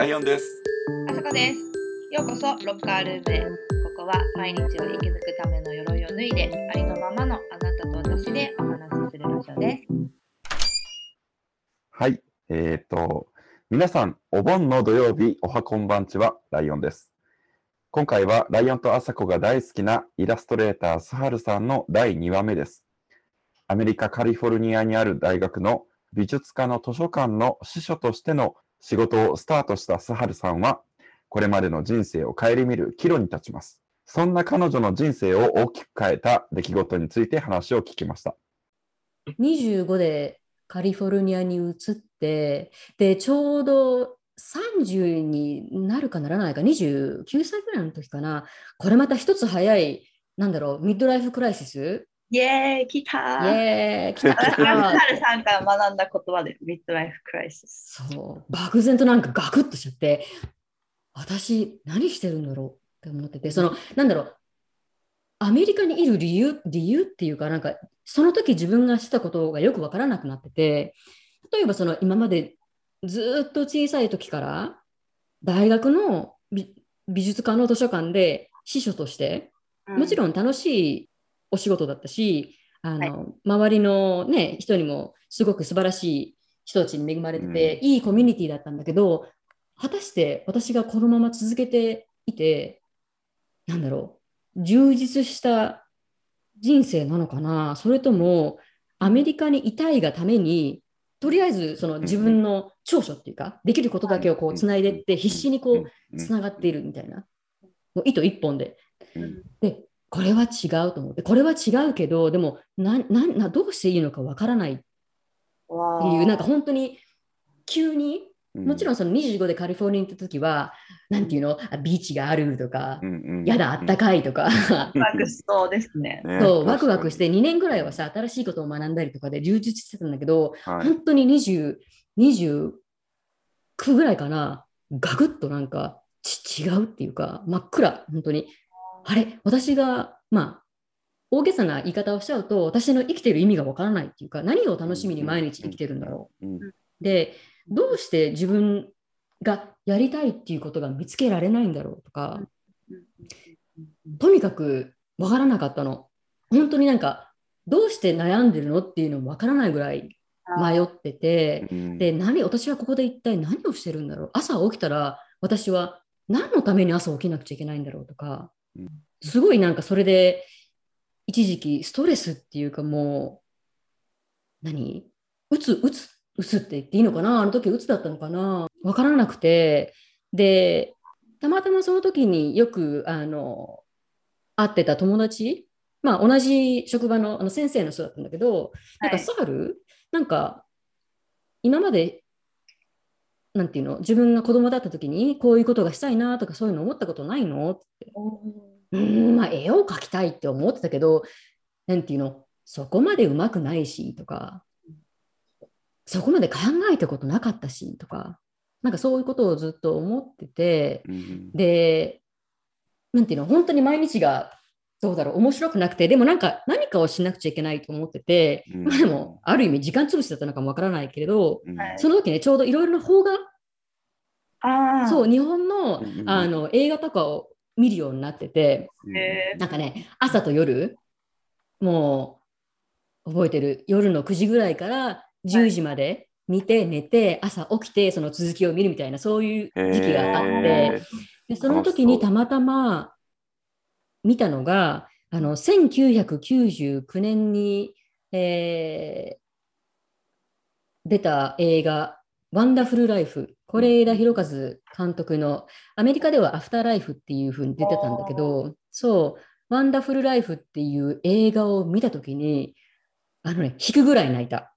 ライオンです。あさこです。ようこそロッカールームへ。ここは毎日を生き抜くための鎧を脱いで、ありのままのあなたと私でお話しするラジオです。はい。えっ、と、皆さん、お盆の土曜日、おはこんばんちは、ライオンです。今回は、ライオンとアサコが大好きなイラストレーター、スハルさんの第2話目です。アメリカ・カリフォルニアにある大学の美術科の図書館の司書としての仕事をスタートしたスハルさんは、これまでの人生を顧みる岐路に立ちます。そんな彼女の人生を大きく変えた出来事について話を聞きました。25でカリフォルニアに移ってでちょうど30になるかならないか29歳ぐらいの時かなこれまた一つ早いなんだろうミッドライフクライシスイエーイ来たイーエーイ来た来たハルさんから学んだ言葉で、ミッドライフクライシス。そう漠然となんかガクッとしちゃって私何してるんだろうって思っててそのなんだろうアメリカにいる理由理由っていうかなんかその時自分がしたことがよくわからなくなってて例えばその今までずっと小さい時から大学の美美術館の図書館で司書としてもちん。ろん楽しいお仕事だったし、あのはい。周りの、ね、人にもすごく素晴らしい人たちに恵まれてて、いいコミュニティだったんだけど、果たして私がこのまま続けていて、なんだろう、充実した人生なのかな、それともアメリカにいたいがために、とりあえずその自分の長所っていうか、できることだけをこうつないでい。って、必死にこうつながっているみたいな、もう糸一本で。うん。で、これは違うと思って、これは違うけど、でもななな、どうしていいのかわからない。ってわいう、なんか本当に急に、もちろんんその25でカリフォルニアに行った時は、なんていうの、あビーチがあるとか、うんうんやだ、あったかいとか、ワクワクしそうですね。ね。そう、ワクワクして確2年ぐらいはさ、新しいことを学んだりとかで充実してたんだけど、はい。本当に20、29ぐらいかな、ガクッとなんかち違うっていうか、真っ暗、本当に。あれ、私が、まあ、大げさな言い方をしちゃうと、私の生きてる意味がわからないっていうか、何を楽しみに毎日生きてるんだろう。で、どうして自分がやりたいっていうことが見つけられないんだろうとか、とにかくわからなかったの。本当になんか、どうして悩んでるのっていうのもわからないぐらい迷ってて、うんで、何、私はここで一体何をしてるんだろう。朝起きたら、私は何のために朝起きなくちゃいけないんだろうとかうん、すごいなんかそれで、一時期ストレスっていうかもう、何？うつ、うつ、うつって言っていいのかな？あの時うつだったのかな？わからなくて、で、たまたまその時によく、あの、会ってた友達、まあ同じ職場のあの先生の人だったんだけど、なんかはい。サハル、なんか今までなんていうの？自分が子供だった時にこういうことがしたいなとかそういうの思ったことないの？って。うーんまあ絵を描きたいって思ってたけどなんていうの？そこまでうまくないしとか。そこまで考えたことなかったしとか。なんかそういうことをずっと思ってて。うん。でなんていうの？本当に毎日がどうだろう。面白くなくてでもなんか何かをしなくちゃいけないと思ってて、うん。まあでもある意味時間潰しだったのかもわからないけれどうん。はい。その時ねちょうどいろいろな邦画ああ。そう日本のうんうんあの映画とかを見るようになっててへなんかね朝と夜もう覚えてる？夜の9時ぐらいから10時まで見て寝て朝起きてその続きを見るみたいなそういう時期があって。へでその時にたまたま見たのがあの1999年に、えー出た映画「ワンダフル・ライフ」是枝裕和監督のアメリカでは「アフター・ライフ」っていう風に出てたんだけどそう「ワンダフル・ライフ」っていう映画を見た時にあのね引くぐらい泣いた。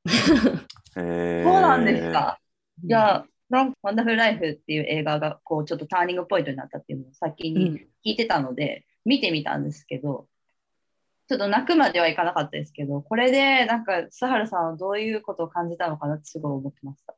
ーそうなんですか。じゃあ、なんかワンダフルライフっていう映画がこうちょっとターニングポイントになったっていうのを先にうん聞いてたので、見てみたんですけど、ちょっと泣くまではいかなかったですけど、これでなんか、スハルさんはどういうことを感じたのかなってすごい思ってました。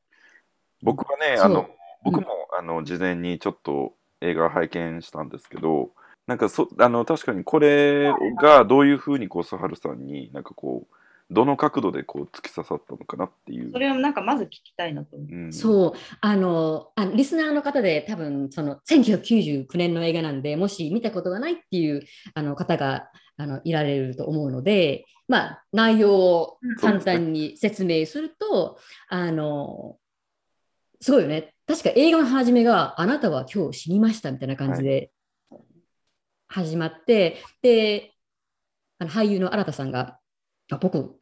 僕はね、あの、僕も、あの、事前にちょっと映画を拝見したんですけど、なんかそ、あの、確かにこれがどういうふうにこう、スハルさんになんかこう、どの角度でこう突き刺さったのかなっていう。それをなんかまず聞きたいなと思う。うん、そう。あのあリスナーの方で多分その1999年の映画なんでもし見たことがないっていうあの方があのいられると思うので、まあ、内容を簡単に説明すると、あのすごいよね。確か映画の始めが「あなたは今日死にました」みたいな感じで始まって、であの俳優の新田さんが「あ僕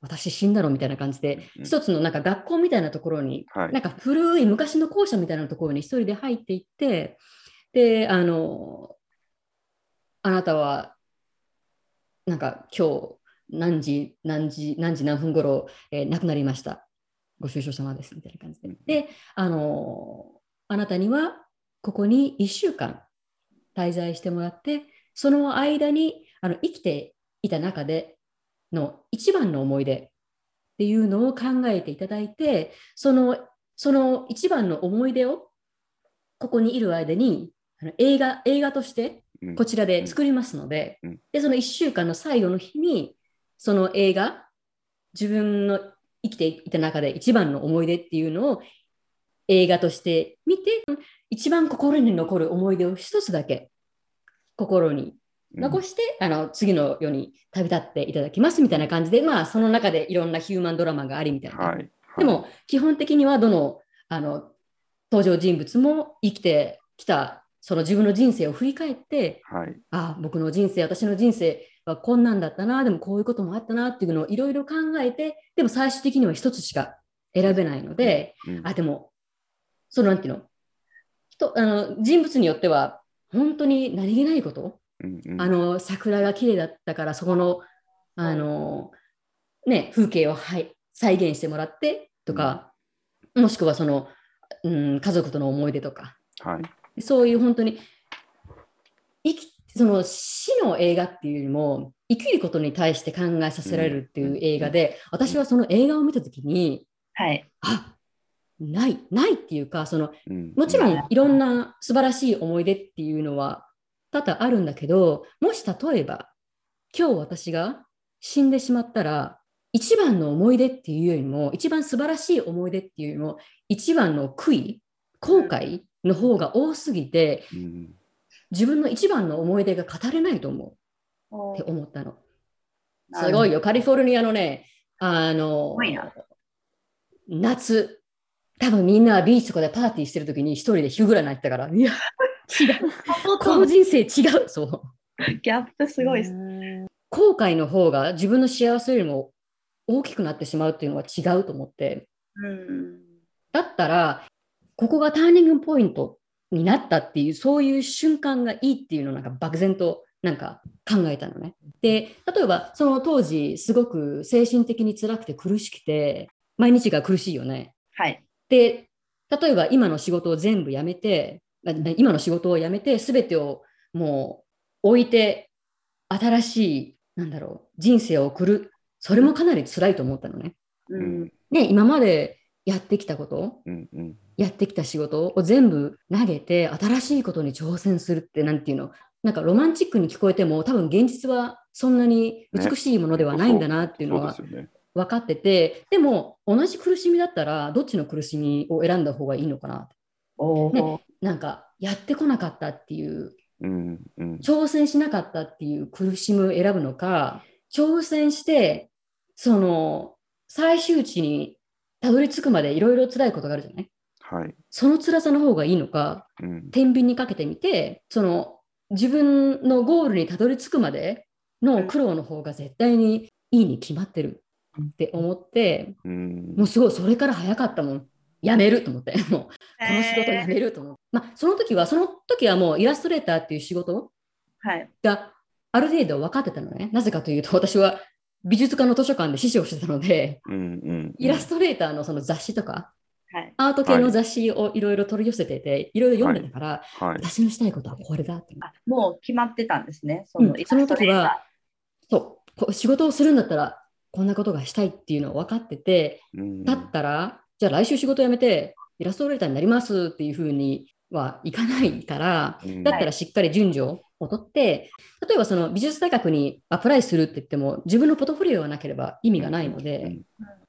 私死んだの?」みたいな感じで、うん一つのなんか学校みたいなところにはいなんか古い昔の校舎みたいなところに一人で入っていって、で、あの、あなたは、なんか今日何時、何時、何時何分頃、えー亡くなりました。ご愁傷様です、みたいな感じで。で、あの、あなたにはここに1週間滞在してもらって、その間にあの生きていた中での一番の思い出っていうのを考えていただいて、そのその一番の思い出をここにいる間にあの映画映画としてうん。こちらで作りますので、うん。でその1週間の最後の日にその映画自分の生きていた中で一番の思い出っていうのを映画として見て一番心に残る思い出を一つだけ心に残して、あの次の世に旅立っていただきますみたいな感じで、まあ、その中でいろんなヒューマンドラマがありみたいな。はい。でも、基本的にはどのあの登場人物も生きてきたその自分の人生を振り返って、はい。あ僕の人生、私の人生はこんなんだったな、でもこういうこともあったなっていうのをいろいろ考えて、でも最終的には一つしか選べないので、うんあ、でも、そのなんていうの？人あの人物によっては、本当に何気ないこと、うんうん。あの桜が綺麗だったから、そこのあの、ね、風景を、はい、再現してもらってとか、もしくはその、うん、家族との思い出とか、はい。そういう本当に生きその死の映画っていうよりも生きることに対して考えさせられるっていう映画で、私はその映画を見た時にはい。あないないっていうかそのうん。もちろん。いろんな素晴らしい思い出っていうのは多々あるんだけどもし例えば今日私が死んでしまったら一番の思い出っていうよりも一番素晴らしい思い出っていうよりも一番の悔い後悔の方が多すぎてうん。自分の一番の思い出が語れないと思う。って思ったの。すごいよ、カリフォルニアのね、あの夏、多分みんなビーチとかでパーティーしてる時に一人でヒューぐらい泣いてたから、いや、違う、この人生違う、そう。ギャップすごいです。後悔の方が自分の幸せよりも大きくなってしまうっていうのは違うと思って、うん。だったら、ここがターニングポイントになったっていう、そういう瞬間がいいっていうのをなんか漠然となんか考えたのね。で、例えばその当時、すごく精神的に辛くて苦しくて、毎日が苦しいよね。はい。で、例えば今の仕事を全部やめて、あ今の仕事を辞めて、すべてをもう置いて、新しい、なんだろう、人生を送る。それもかなり辛いと思ったのね。ううんん。ね、今までやってきたこと、うんうんやってきた仕事を全部投げて新しいことに挑戦するってなんていうのなんかロマンチックに聞こえても多分現実はそんなに美しいものではないんだなっていうのは。分かっててでも同じ苦しみだったらどっちの苦しみを選んだ方がいいのかなおーなんかやってこなかったっていううんうん。挑戦しなかったっていう苦しみを選ぶのか挑戦してその最終地にたどり着くまでいろいろ辛いことがあるじゃない？はい。その辛さの方がいいのかうん。天秤にかけてみてその自分のゴールにたどり着くまでの苦労の方が絶対にいいに決まってるって思ってうん。もうすごいそれから早かったもん。やめると思って。もうこの仕事やめると思って、まあその時はその時はもうイラストレーターっていう仕事はい。がある程度分かってたのね。なぜかというと私は美術館の図書館で師匠をしてたのでうんうんイラストレーターのその雑誌とかはい。アート系の雑誌をいろいろ取り寄せてていろいろ読んでたから、はい。私のしたいことはこれだって。あもう決まってたんですね。そうん。の,、その時はそう。こう仕事をするんだったらこんなことがしたいっていうのを分かっててうん。だったら、じゃあ来週仕事辞めてイラストレーターになりますっていうふうにはいかないから、うん。だったらしっかり順序を取って、例えばその美術大学にアプライするって言っても、自分のポートフォリオがなければ意味がないので、うん。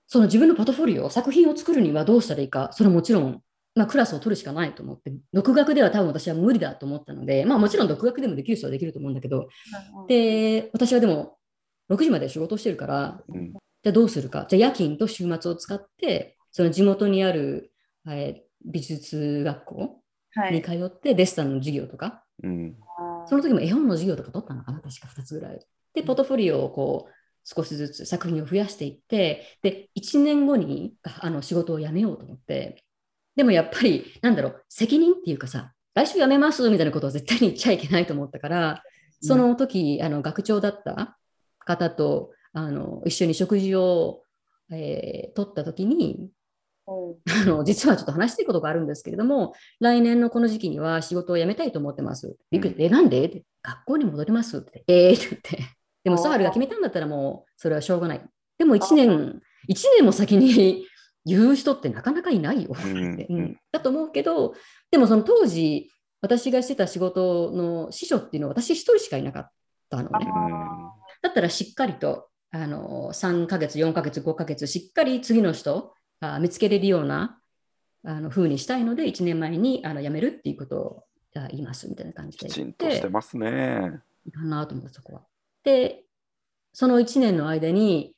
その自分のポートフォリオ、作品を作るにはどうしたらいいか、それはもちろん、まあ、クラスを取るしかないと思って、独学では多分私は無理だと思ったので、まあもちろん独学でもできる人はできると思うんだけど、で、私はでも6時まで仕事をしてるから、うん。じゃあどうするか。じゃあ夜勤と週末を使って、その地元にある、えー美術学校？にはい。通ってデッサンの授業とか、うん。その時も絵本の授業とか取ったのかな、確か2つぐらい。で、ポートフォリオをこう少しずつ作品を増やしていって、で、1年後にああの仕事を辞めようと思って、でもやっぱり、なんだろう、責任っていうかさ、来週辞めますみたいなことは絶対に言っちゃいけないと思ったから、その時、あの学長だった方とあの一緒に食事を、えー取った時に、あの実はちょっと話していることがあるんですけれども、来年のこの時期には仕事を辞めたいと思ってます。びっくりえ、なんで？って学校に戻りますって。えーって言って。でも、サハルが決めたんだったらもう、それはしょうがない。でも、1年、一年も先に 言う人ってなかなかいないよ。うんってうんだと思うけど、でもその当時、私がしてた仕事の師匠っていうのは私一人しかいなかったのね。だったらしっかりとあの3ヶ月、4ヶ月、5ヶ月、しっかり次の人あ見つけれるようなあの風にしたいので、1年前にあの辞めるっていうことを言いますみたいな感じできちん言って、としてますね。いかなと思った、そこは。で、その1年の間に、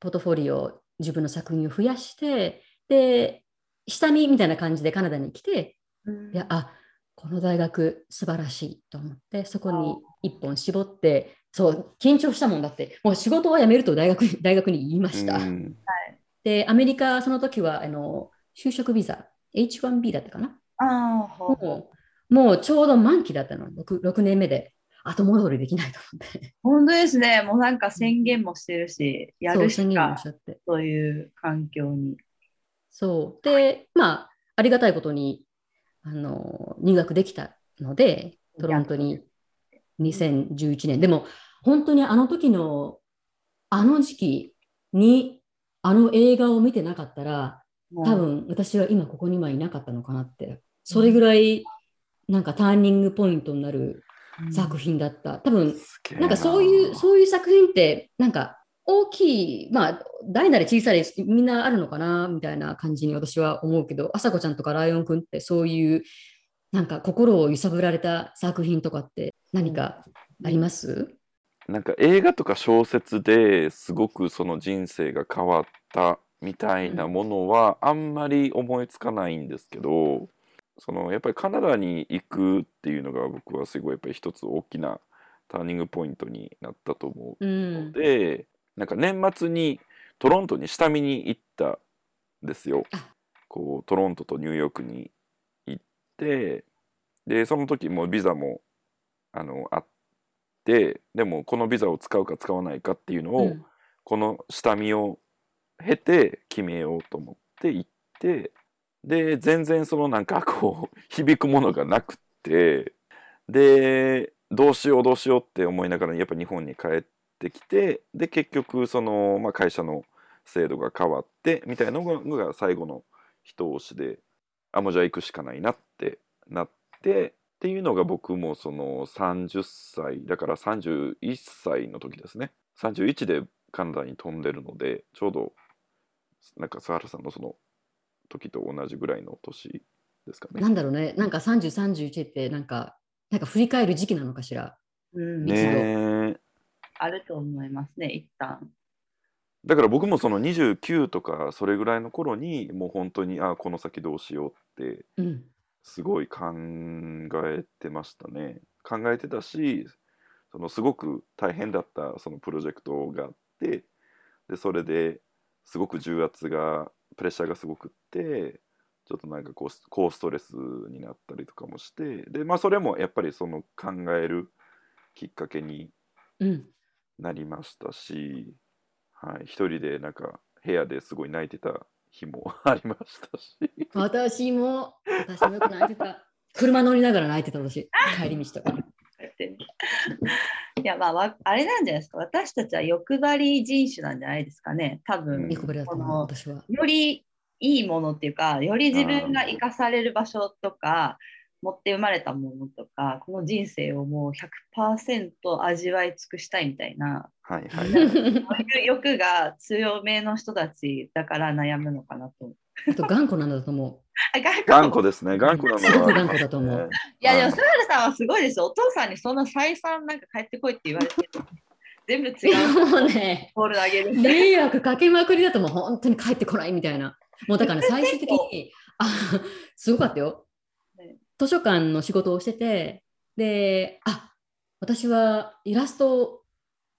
ポートフォリオ、自分の作品を増やして、で、下見みたいな感じでカナダに来て、うんいや、あこの大学素晴らしいと思って、そこに一本絞って、そう、緊張したもんだって、もう仕事は辞めると大学に大学に言いました。うんで、アメリカ、その時はあの就職ビザ、H1B だったかな？あもうもうちょうど満期だったの、6, 6年目で。後戻りできないと思って。本当ですね。もうなんか宣言もしてるし、やるしかしちゃって。という環境に。そう。で、まあ、ありがたいことに、あの、入学できたので、トロントに2011年。でも、本当にあの時の、あの時期に、あの映画を見てなかったら、多分私は今ここにはいなかったのかなって。それぐらい、なんかターニングポイントになるうん。作品だった。多分、な。んかそういう、そういう作品って、なんか大きい、まあ、大なり小さいみんなあるのかな、みたいな感じに私は思うけど、あさこちゃんとかライオンくんってそういう、なんか心を揺さぶられた作品とかって何かあります、なんか映画とか小説ですごくその人生が変わったみたいなものはあんまり思いつかないんですけど、そのやっぱりカナダに行くっていうのが僕はすごいやっぱり一つ大きなターニングポイントになったと思ううのん。で、なんか年末にトロントに下見に行ったんですよあ。こうトロントとニューヨークに行ってでその時もうビザもあのあってでもこのビザを使うか使わないかっていうのを、うん。この下見を経て決めようと思って行ってで全然そのなんかこう響くものがなくってでどうしようどうしようって思いながらやっぱ日本に帰ってきてで結局その、まあ、会社の制度が変わってみたいなのがが最後の一押しであもうじゃあ行くしかないなってなってっていうのが僕もその30歳だから31歳の時ですね31でカナダに飛んでるのでちょうどなんか佐原さんのその時と同じぐらいの年ですかね。なんだろうね、なんか30、31ってなんか、なんか振り返る時期なのかしら？うん一度ねえあると思いますね、一旦。だから僕もその29とかそれぐらいの頃にもう本当にあこの先どうしようってうん。すごい考えてましたね。考えてたしそのすごく大変だったそのプロジェクトがあってでそれですごく重圧がプレッシャーがすごくってちょっとなんかこう高ストレスになったりとかもしてでまあそれもやっぱりその考えるきっかけにうん。なりましたし、はい、一人でなんか部屋ですごい泣いてた日もありましたし。私も、私もよく泣いてた。車乗りながら泣いてた私、帰り道とか。いや、まあわ、あれなんじゃないですか。私たちは欲張り人種なんじゃないですかね。多分、うん。よりいいものっていうか、より自分が生かされる場所とか、持って生まれたものとかこの人生をもう100%味わい尽くしたいみたいなはいはい。欲が強めの人たちだから悩むのかなと。あと頑固なんだと思あ頑固頑固ですね。頑固なのは。すごく頑固だと思ういやでも、はいスバルさんはすごいですよ。お父さんにそんな再三なんか帰ってこいって言われてる全部違う。もうね、ボール投げる。迷惑かけまくりだともう本当に帰ってこないみたいな。もうだからね最終的に、あすごかったよね。図書館の仕事をしてて、で、あ私はイラスト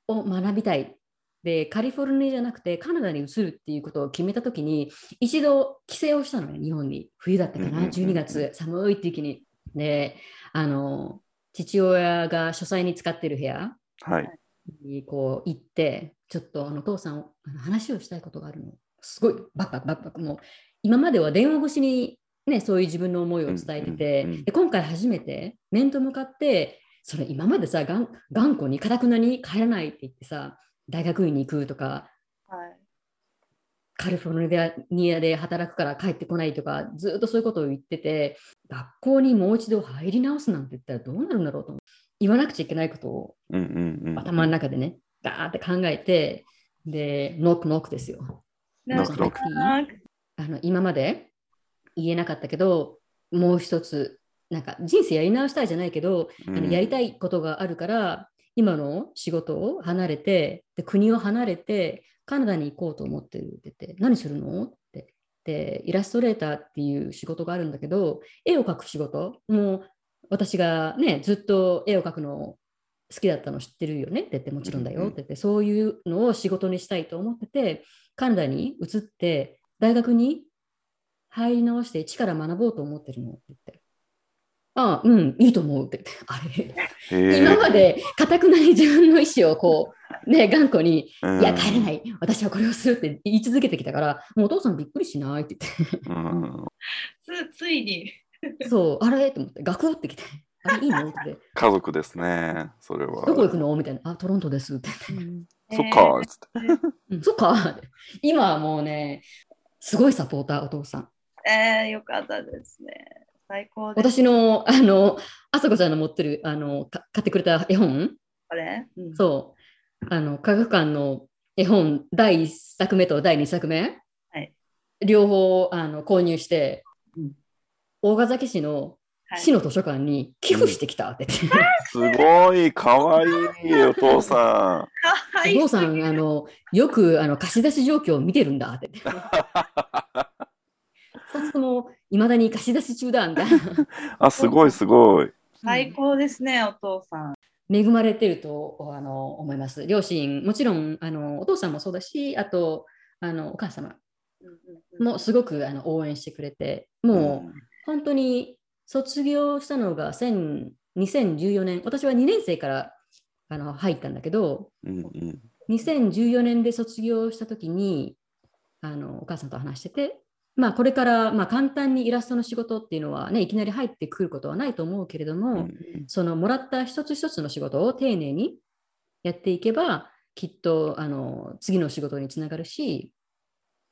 を学びたい。で、カリフォルニアじゃなくてカナダに移るっていうことを決めたときに、一度帰省をしたのね、日本に。冬だったかな、うんうんうんうん12月、寒い時に。で、あの、父親が書斎に使ってる部屋、はい。にこう行って、ちょっとあのお父さん、あの話をしたいことがあるの。すごいバクバクバクバク。もう今までは電話越しに、ね、そういう自分の思いを伝えてて、うんうんうんで今回初めて面と向かって、それ今までさ、がん頑固に、かたくなに帰らないって言ってさ、大学院に行くとか、はいカリフォルニアで働くから帰ってこないとか、ずっとそういうことを言ってて、学校にもう一度入り直すなんて言ったらどうなるんだろうと。言わなくちゃいけないことをうんうんうん。頭の中でね、ガーって考えて、で、ノックノックですよ。ノックノックあの今まで言えなかったけど、もう一つ、なんか人生やり直したいじゃないけど、あのやりたいことがあるから、今の仕事を離れてで、国を離れて、カナダに行こうと思ってるって言って、何するの？って。で、イラストレーターっていう仕事があるんだけど、絵を描く仕事、もう私がね、ずっと絵を描くの好きだったの知ってるよね？って言って、もちろんだよ。って言って、そういうのを仕事にしたいと思ってて、カナダに移って、大学に入り直して一から学ぼうと思ってるのって言って。ああ、うん、いいと思うって言って、あれ、へー。今までかたくなに自分の意思をこう、ね、頑固に、うん。いや、帰れない、私はこれをするって言い続けてきたから、もうお父さんびっくりしないって言うん。つついに。って、そう、あれと思って、ガクってきて、あれいいのって。家族ですね。それは。どこ行くの？みたいな、あ、トロントですって言って、そっか。つってうん、そっか。って今はもうね、すごいサポーター、お父さん。えー、よかったですね。最高です。私の、あの、あさこちゃんの持ってる、あの、か買ってくれた絵本、これ、うん。そう、あの、科学館の絵本第1作目と第2作目、はい。両方あの購入して、うん。大ヶ崎市のはい。市の図書館に寄付してきたって。言って、すごい、かわいいお父さはお父さんあの、よくあの貸し出し状況を見てるんだって。2つともいまだに貸し出し中だみたいな。ん。あ、すごい、すごい。最高ですね、お父さん。恵まれてるとあの思います。両親、もちろんあのお父さんもそうだし、あとあのお母様うんうんうんもすごくあの応援してくれて、もう本当に卒業したのが1000 2014年、私は2年生からあの入ったんだけど、うんうん2014年で卒業したときにあのお母さんと話してて、まあ、これから、まあ、簡単にイラストの仕事っていうのはね、いきなり入ってくることはないと思うけれども、うんそのもらった一つ一つの仕事を丁寧にやっていけば、きっとあの次の仕事につながるし、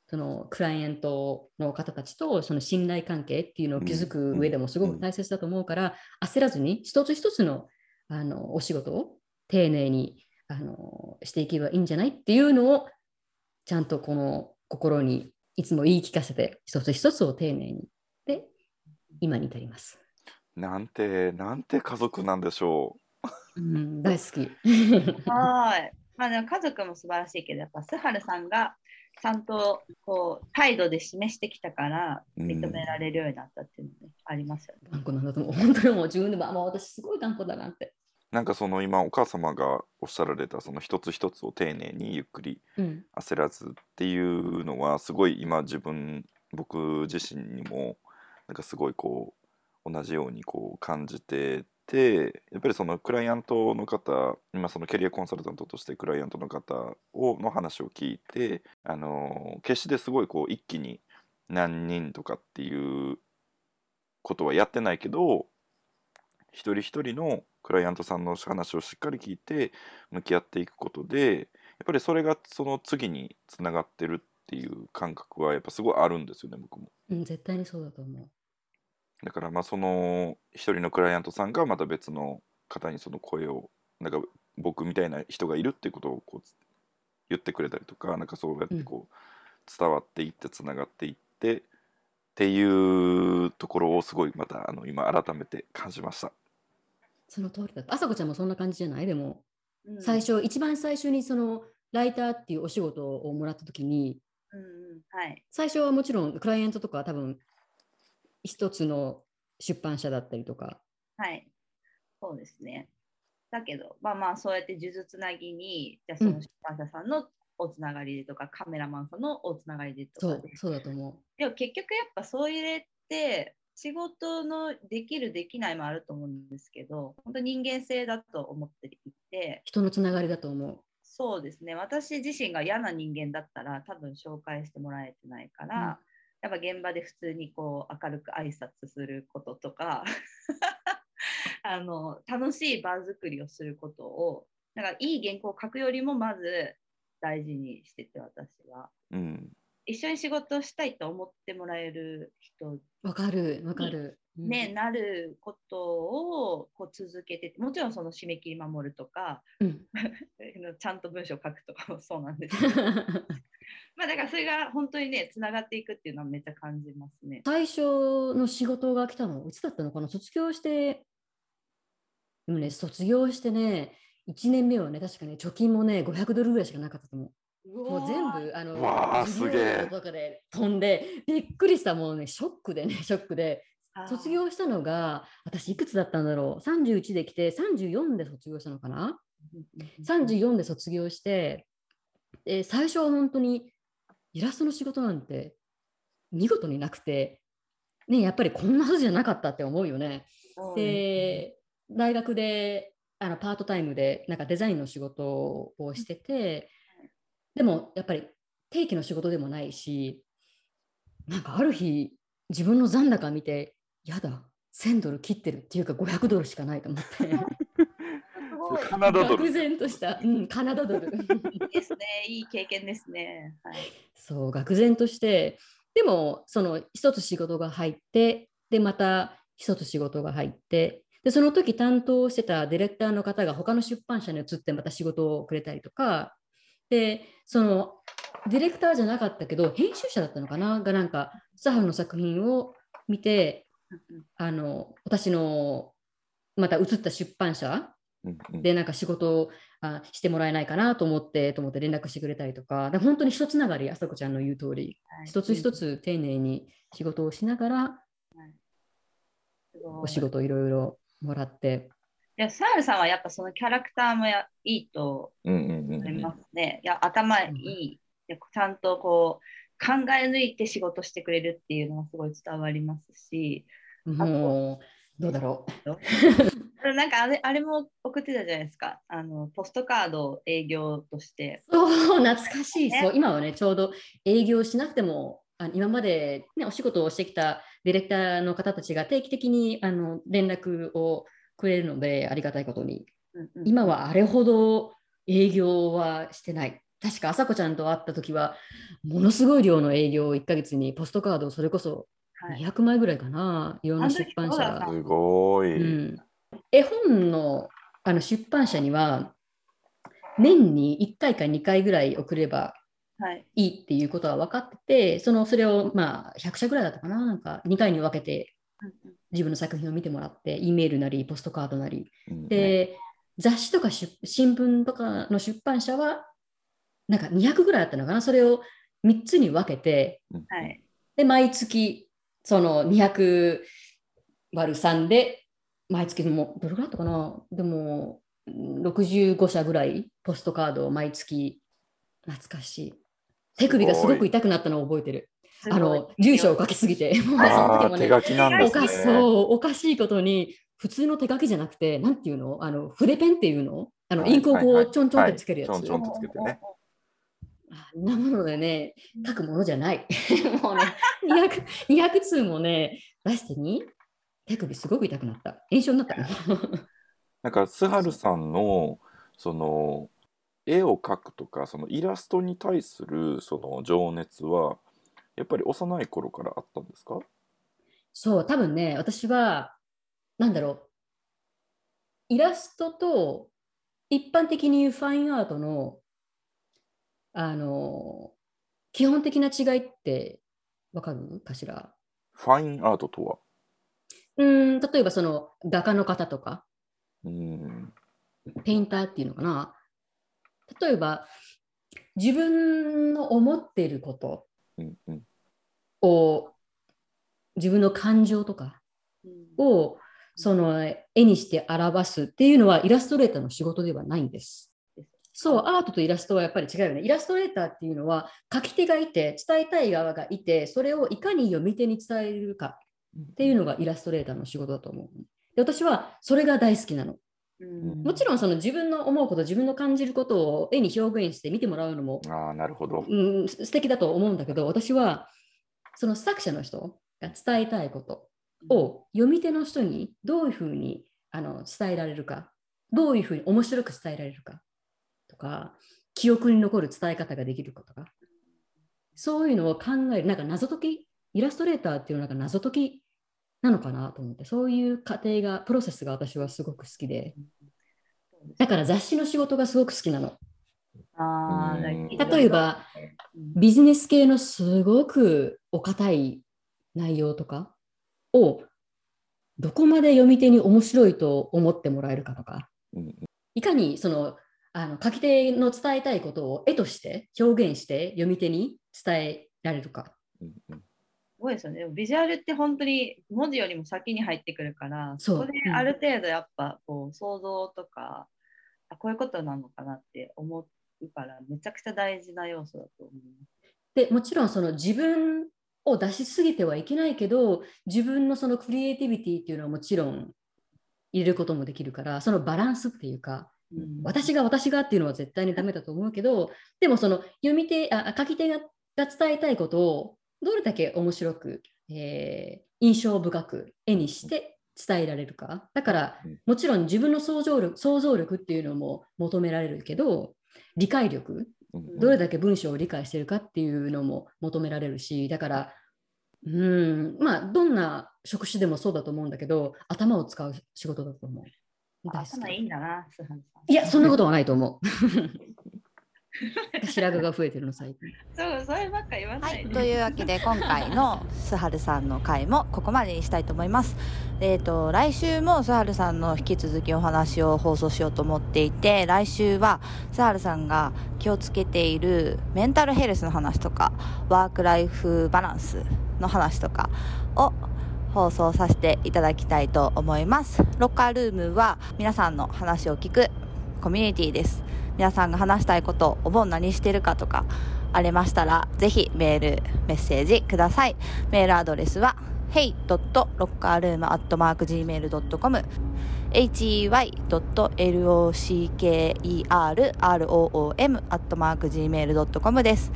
そのクライアントの方たちとその信頼関係っていうのを築く上でもすごく大切だと思うから、焦らずに一つ一つのあのお仕事を丁寧にあのしていけばいいんじゃないっていうのをちゃんとこの心にいつも言い聞かせて一つ一つを丁寧にで今に至ります。なんて、なんて家族なんでしょうん、大好き。はい。まあでも家族も素晴らしいけど、やっぱスハルさんがちゃんとこう態度で示してきたからうん認められるようになったっていうのもね、ありますよね。頑固なんだと思う。本当にもう自分でも、あもう私すごい頑固だなって。う。なんかその今お母様がおっしゃられたその一つ一つを丁寧にゆっくりうん。焦らずっていうのはすごい今自分僕自身にもなんかすごいこう同じようにこう感じててやっぱりそのクライアントの方今そのキャリアコンサルタントとしてクライアントの方をの話を聞いてあの決してすごいこう一気に何人とかっていうことはやってないけど一人一人のクライアントさんの話をしっかり聞いて向き合っていくことでやっぱりそれがその次につながってるっていう感覚はやっぱすごいあるんですよね僕も。うん、絶対にそうだと思う。だからまあその一人のクライアントさんがまた別の方にその声をなんか僕みたいな人がいるっていうことをこう言ってくれたりとかなんかそうやってこう伝わっていってつながっていってっていうところをすごいまたあの今改めて感じました。その通りだった。あさこちゃんもそんな感じじゃない？でも、うん。最初、一番最初にそのライターっていうお仕事をもらったときに、うんうん。はい。最初はもちろんクライアントとかは多分一つの出版社だったりとか、はい。そうですね。だけどまあまあそうやって数珠つなぎにじゃその出版社さんのおつながりでとか、カメラマンさんのおつながりでとそうかで。そうだと思でも結局やっぱそういうれって仕事のできるできないもあると思うんですけど本当人間性だと思っていてう。人のつながりだと思う。そうですね私自身が嫌な人間だったら多分紹介してもらえてないから、やっぱ現場で普通にこう明るく挨拶することとか あの楽しい場作りをすることをなんかいい原稿を書くよりもまず大事にしてて私はうん一緒に仕事をしたいと思ってもらえる人わかる、わかる。うんね、なることをこう続けてもちろんその締め切り守るとかうん ちゃんと文章を書くとかもそうなんですけど まあだからそれが本当にねつながっていくっていうのはめっちゃ感じますね。最初の仕事が来たのいつだったのかな？卒業して、でもね、卒業してね、1年目はね、確かね、貯金もね、500ドルぐらいしかなかったと思う。もう全部、あの、わすげえ。とかで飛んで、びっくりしたもうね、ショックでね、ショックで、卒業したのが、私いくつだったんだろう、31で来て、34で卒業したのかな？34で卒業して、で最初は本当にイラストの仕事なんて見事になくて、ね、やっぱりこんなはずじゃなかったって思うよね。うん。で、大学であのパートタイムでなんかデザインの仕事をしてて、でもやっぱり定期の仕事でもないし、なんかある日、自分の残高見て、やだ、1000ドル切ってるっていうか500ドルしかないと思って。すごいカナダドル愕然とした、うん、カナダドル。いいですね。いい経験ですね。はい。そう、愕然として、でも、その一つ仕事が入って、で、また一つ仕事が入って、で、その時担当してたディレクターの方が他の出版社に移ってまた仕事をくれたりとか、で、そのディレクターじゃなかったけど、編集者だったのかな？がなんか、サハの作品を見て、あの、私のまた移った出版社でなんか仕事をあしてもらえないかなと思ってと思って連絡してくれたりとか、だ本当に一つながり、あさこちゃんの言う通り、はい。一つ一つ丁寧に仕事をしながら、すごい。お仕事いろいろもらって、いや、サールさんはやっぱそのキャラクターもやいいとうんうんうん思いうんますね。いや、頭いい。でちゃんとこう考え抜いて仕事してくれるっていうのがすごい伝わりますし、もう、どうだろ なんかあれあれも送ってたじゃないですか。あのポストカードを営業として。う。そう、懐かしい。ねそう、今はね、ちょうど営業しなくても、あ今まで、ね、お仕事をしてきたディレクターの方たちが定期的にあの連絡をくれるので、ありがたいことに。うんうん今はあれほど営業はしてない。確か、あさこちゃんと会った時は、ものすごい量の営業を1ヶ月にポストカードをそれこそはい200枚ぐらいかな、いろんな出版社が。すごい。うん、絵本のあの出版社には、年に1回か2回ぐらい送ればはい。いいっていうことは分かってて、そのそれをまあ100社ぐらいだったかな、なんか2回に分けて自分の作品を見てもらって、E メールなり、ポストカードなり、うんで、雑誌とか出新聞とかの出版社は、なんか200ぐらいあったのかな、それを3つに分けて、うんはい。で、毎月、その200割る3で、毎月も、どれぐらいあったかな、でも、うん65社ぐらいポストカードを毎月、懐かしい。手首がすごく痛くなったのを覚えてる。あの、住所を書きすぎて、もうねそのああ、時もね、手書きなんですね。おかし。そうおかしいことに普通の手書きじゃなくてなんていうの？あの筆ペンっていうの？あのはいインクをこうちょんちょんってつけるやつ、はいちょんちょんとつけてね。なものでね。書くものじゃない。もうね 200, 200通もね出してに手首すごく痛くなった。炎症になった。のなんか、スハルさんの、その、絵を描くとか、そのイラストに対する、その情熱は、やっぱり幼い頃からあったんですか？そう、多分ね、私は、なんだろう、イラストと一般的に言うファインアートの、あの、基本的な違いってわかるかしら？ファインアートとは？うん、例えばその画家の方とか、うん。ペインターっていうのかな。例えば、自分の思っていることうんうん。を、自分の感情とかうんをその絵にして表すっていうのはイラストレーターの仕事ではないんです。そう、アートとイラストはやっぱり違うよね。イラストレーターっていうのは書き手がいて、伝えたい側がいて、それをいかに読み手に伝えるかっていうのがイラストレーターの仕事だと思う。で私はそれが大好きなの。うんもちろんその自分の思うこと、自分の感じることを絵に表現して見てもらうのも、ああ、なるほど。うん、す素敵だと思うんだけど、私はその作者の人が伝えたいことを読み手の人にどういうふうにあの伝えられるか、どういうふうに面白く伝えられるかとか、記憶に残る伝え方ができるかとか、そういうのを考える、なんか謎解き、イラストレーターっていうのはなんか謎解きなのかなと思って、そういう過程が、プロセスが私はすごく好きで、だから雑誌の仕事がすごく好きなの。あ例えば、うんビジネス系のすごくお堅い内容とかをどこまで読み手に面白いと思ってもらえるかとか、うん。いかにそのあの書き手の伝えたいことを絵として表現して読み手に伝えられるか。うんうんすごいですよね。ビジュアルって本当に文字よりも先に入ってくるから、そこである程度やっぱこう想像とか、あこういうことなのかなって思うから、めちゃくちゃ大事な要素だと思でもちろんその自分を出しすぎてはいけないけど自分のそのクリエイティビティっていうのはもちろん入れることもできるからそのバランスっていうかう。うん私が私がっていうのは絶対にダメだと思うけどでもその読み手あ書き手がが伝えたいことをどれだけ面白く、えー印象深く絵にして伝えられるかだからうんもちろん自分の想像力想像力っていうのも求められるけど理解力うんどれだけ文章を理解してるかっていうのも求められるしだからうんまあどんな職種でもそうだと思うんだけど頭を使う仕事だと思う。大好き頭いいんだな、スハルさん。いや、そんなことはないと思う。白髪が増えてるの最近。そう、そればっか言わなはいい、で。というわけで今回のスハルさんの回もここまでにしたいと思います。えっ、と来週もスハルさんの引き続きお話を放送しようと思っていて、来週はスハルさんが気をつけているメンタルヘルスの話とか、ワークライフバランスの話とかを放送させていただきたいと思います。ロッカールームは皆さんの話を聞くコミュニティです。皆さんが話したいこと、お盆何してるかとか、ありましたら、ぜひメール、メッセージください。メールアドレスは、hey.lockerroom.gmail.com hey.lockerroom.gmail.com です。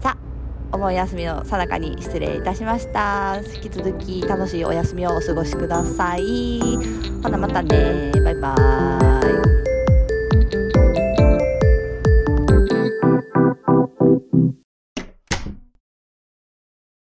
さあ、お盆休みのさなかに失礼いたしました。引き続き楽しいお休みをお過ごしください。ほなまたね。バイバーイ。